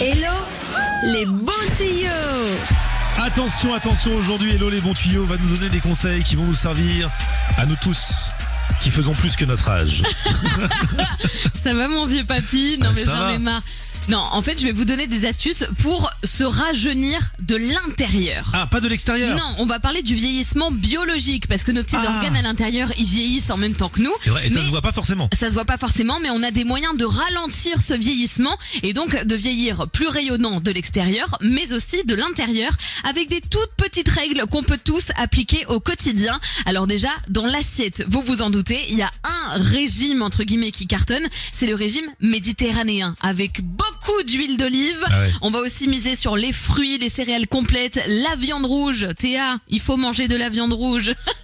Hello les bons tuyaux Attention, attention, aujourd'hui Hello les bons tuyaux va nous donner des conseils qui vont nous servir à nous tous qui faisons plus que notre âge. Ça va mon vieux papy? Non mais j'en ai marre. Non, en fait, je vais vous donner des astuces pour se rajeunir de l'intérieur. Ah, pas de l'extérieur Non, on va parler du vieillissement biologique parce que nos petits Ah. organes à l'intérieur, ils vieillissent en même temps que nous. C'est vrai, et ça se voit pas forcément. ça se voit pas forcément, mais on a des moyens de ralentir ce vieillissement et donc de vieillir plus rayonnant de l'extérieur, mais aussi de l'intérieur, avec des toutes petites règles qu'on peut tous appliquer au quotidien. Alors déjà, dans l'assiette, vous vous en doutez, il y a un régime entre guillemets qui cartonne, c'est le régime méditerranéen, avec beaucoup d'huile d'olive. Ah ouais. On va aussi miser sur les fruits, les céréales complètes, la viande rouge. Théa, il faut manger de la viande rouge.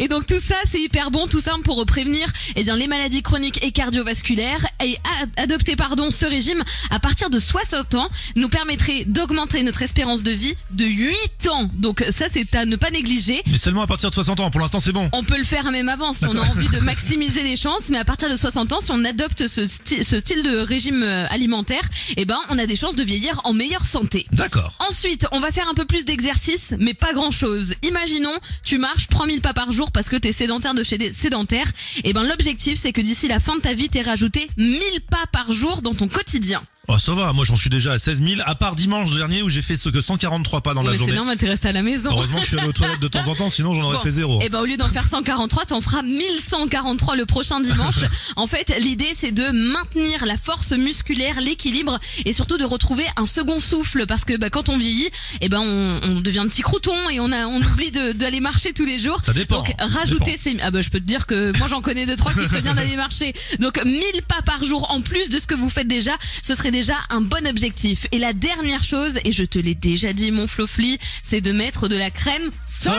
Et donc tout ça, c'est hyper bon, tout simple pour prévenir eh bien les maladies chroniques et cardiovasculaires. Et adopter pardon ce régime à partir de 60 ans nous permettrait d'augmenter notre espérance de vie de 8 ans. Donc ça, c'est à ne pas négliger. Mais seulement à partir de 60 ans, pour l'instant c'est bon. On peut le faire même avant si on a envie de maximiser les chances, mais à partir de 60 ans, si on adopte ce, sti- ce style de régime euh, alimentaire, eh ben on a des chances de vieillir en meilleure santé. D'accord. Ensuite, on va faire un peu plus d'exercice, mais pas grand chose. Imaginons, tu marches 3000 pas par jour parce que t'es sédentaire de chez des sédentaires. Et ben, l'objectif, c'est que d'ici la fin de ta vie, t'aies rajouté 1000 pas par jour dans ton quotidien. Oh, ça va, moi j'en suis déjà à 16 000, à part dimanche dernier où j'ai fait ce que 143 pas dans Ouais, la mais c'est journée. normal, t'es resté à la maison. Heureusement que je suis allé aux toilettes de temps en temps, sinon j'en aurais Bon. fait zéro. Et ben au lieu d'en faire 143, t'en feras 1143 le prochain dimanche. en fait, l'idée c'est de maintenir la force musculaire, l'équilibre et surtout de retrouver un second souffle parce que bah, quand on vieillit, et ben on, on devient un petit crouton et on a on oublie d'aller marcher tous les jours. Ça dépend. Donc rajouter ces ah bah je peux te dire que moi j'en connais deux trois qui feraient bien d'aller marcher. Donc 1000 pas par jour en plus de ce que vous faites déjà, ce serait déjà un bon objectif. Et la dernière chose et je te l'ai déjà dit mon flofli, c'est de mettre de la crème solaire.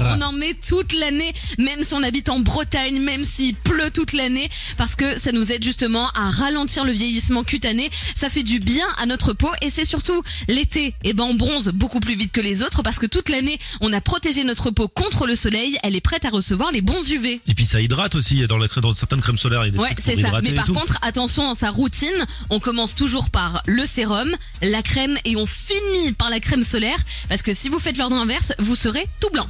Solaire. On en met toute l'année, même si on habite en Bretagne, même s'il pleut toute l'année, parce que ça nous aide justement à ralentir le vieillissement cutané. Ça fait du bien à notre peau et c'est surtout l'été. Et ben on bronze beaucoup plus vite que les autres parce que toute l'année on a protégé notre peau contre le soleil. Elle est prête à recevoir les bons UV. Et puis ça hydrate aussi, dans, la, crème- dans certaines crèmes solaires, il y a des Ouais, c'est ça. Mais par contre, attention dans sa routine, on commence toujours par le sérum, la crème et on finit par la crème solaire parce que si vous faites l'ordre inverse, vous serez tout blanc.